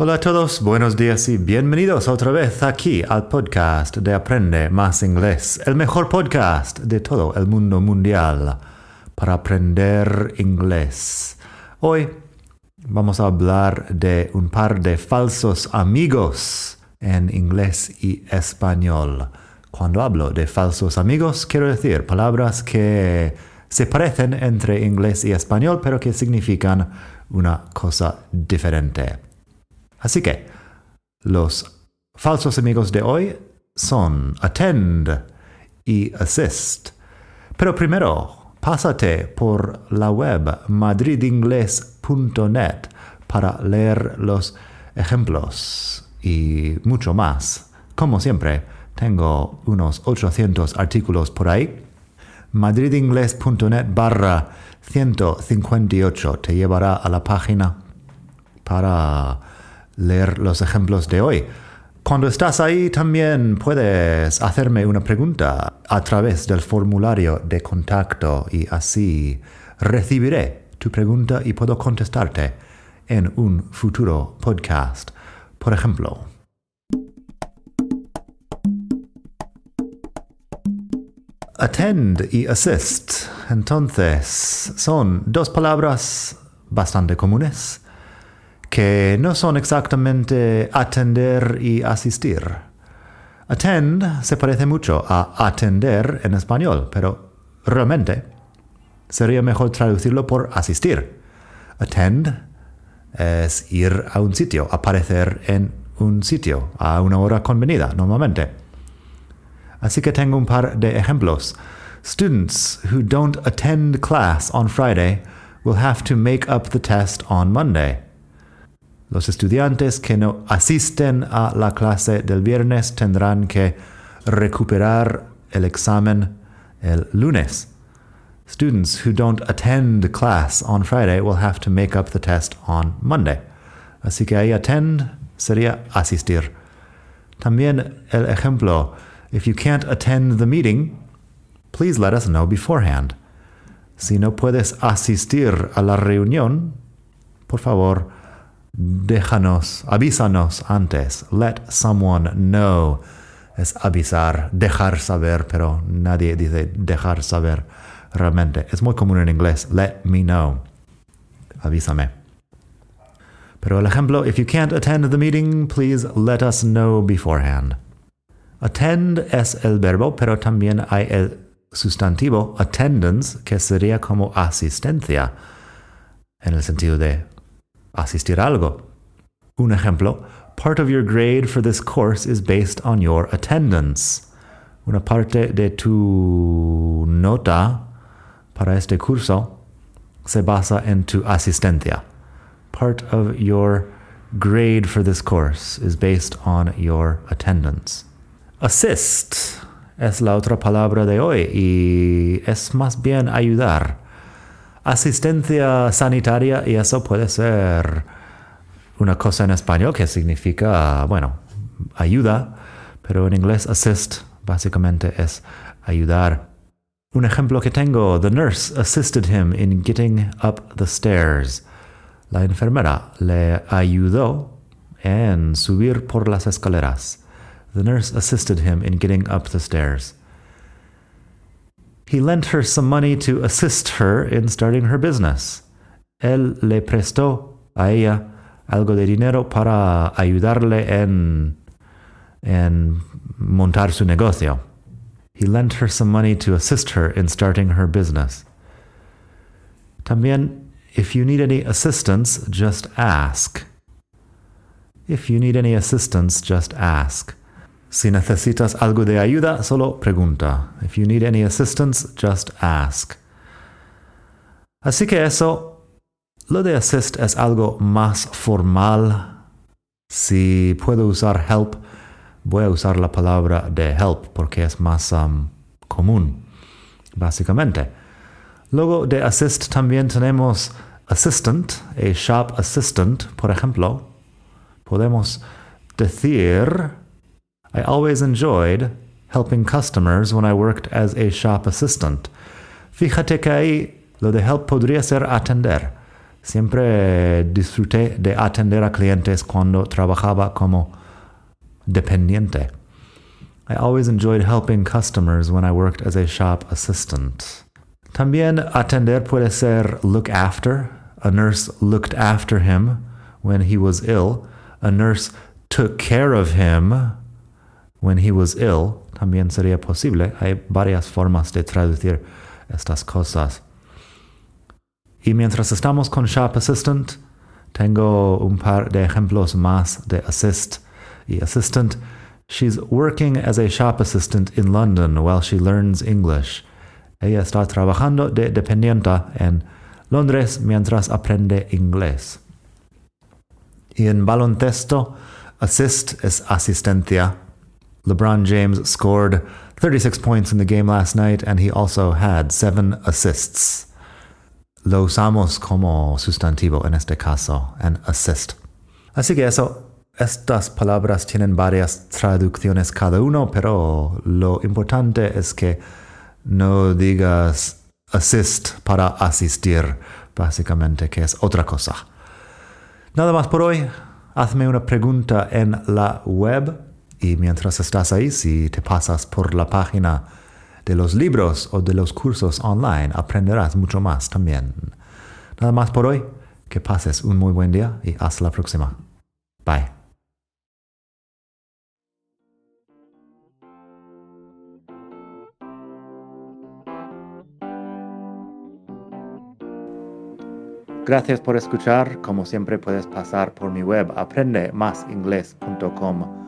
Hola a todos, buenos días y bienvenidos otra vez aquí al podcast de Aprende Más Inglés, el mejor podcast de todo el mundo mundial para aprender inglés. Hoy vamos a hablar de un par de falsos amigos en inglés y español. Cuando hablo de falsos amigos, quiero decir palabras que se parecen entre inglés y español, pero que significan una cosa diferente. Así que los falsos amigos de hoy son attend y assist. Pero primero, pásate por la web madridingles.net para leer los ejemplos y mucho más. Como siempre, tengo unos 800 artículos por ahí. madridingles.net barra 158 te llevará a la página para leer los ejemplos de hoy. Cuando estás ahí también puedes hacerme una pregunta a través del formulario de contacto y así recibiré tu pregunta y puedo contestarte en un futuro podcast. Por ejemplo, attend y assist. Entonces, son dos palabras bastante comunes que no son exactamente atender y asistir. Attend se parece mucho a atender en español, pero realmente sería mejor traducirlo por asistir. Attend es ir a un sitio, aparecer en un sitio a una hora convenida normalmente. Así que tengo un par de ejemplos. Students who don't attend class on Friday will have to make up the test on Monday. Los estudiantes que no asisten a la clase del viernes tendrán que recuperar el examen el lunes. Students who don't attend class on Friday will have to make up the test on Monday. Así que ahí attend sería asistir. También el ejemplo, if you can't attend the meeting, please let us know beforehand. Si no puedes asistir a la reunión, por favor, déjanos, avísanos antes. Let someone know. Es avisar, dejar saber, pero nadie dice dejar saber realmente. Es muy común en inglés. Let me know. Avísame. Pero el ejemplo, if you can't attend the meeting, please let us know beforehand. Attend es el verbo, pero también hay el sustantivo attendance, que sería como asistencia, en el sentido de asistir algo. Un ejemplo, part of your grade for this course is based on your attendance. Una parte de tu nota para este curso se basa en tu asistencia. Part of your grade for this course is based on your attendance. Assist es la otra palabra de hoy y es más bien ayudar. Asistencia sanitaria y eso puede ser una cosa en español que significa, bueno, ayuda, pero en inglés assist básicamente es ayudar. Un ejemplo que tengo, the nurse assisted him in getting up the stairs. La enfermera le ayudó en subir por las escaleras. The nurse assisted him in getting up the stairs. He lent her some money to assist her in starting her business. Él le prestó a ella algo de dinero para ayudarle en, en montar su negocio. He lent her some money to assist her in starting her business. También, if you need any assistance, just ask. If you need any assistance, just ask. Si necesitas algo de ayuda, solo pregunta. If you need any assistance, just ask. Así que eso, lo de assist es algo más formal. Si puedo usar help, voy a usar la palabra de help porque es más um, común, básicamente. Luego de assist también tenemos assistant, a shop assistant, por ejemplo. Podemos decir, I always enjoyed helping customers when I worked as a shop assistant. Fíjate que ahí lo de help podría ser atender. Siempre disfruté de atender a clientes cuando trabajaba como dependiente. I always enjoyed helping customers when I worked as a shop assistant. También atender puede ser look after. A nurse looked after him when he was ill. A nurse took care of him when he was ill. También sería posible. Hay varias formas de traducir estas cosas. Y mientras estamos con shop assistant, tengo un par de ejemplos más de assist y assistant. She's working as a shop assistant in London while she learns English. Ella está trabajando de dependienta en Londres mientras aprende inglés. Y en baloncesto, assist es asistencia. LeBron James scored 36 points in the game last night and he also had seven assists. Lo usamos como sustantivo en este caso, an assist. Así que eso, estas palabras tienen varias traducciones cada uno, pero lo importante es que no digas assist para asistir, básicamente, que es otra cosa. Nada más por hoy. Hazme una pregunta en la web y mientras estás ahí, si te pasas por la página de los libros o de los cursos online, aprenderás mucho más también. Nada más por hoy. Que pases un muy buen día y hasta la próxima. Bye. Gracias por escuchar. Como siempre puedes pasar por mi web aprendemasingles.com.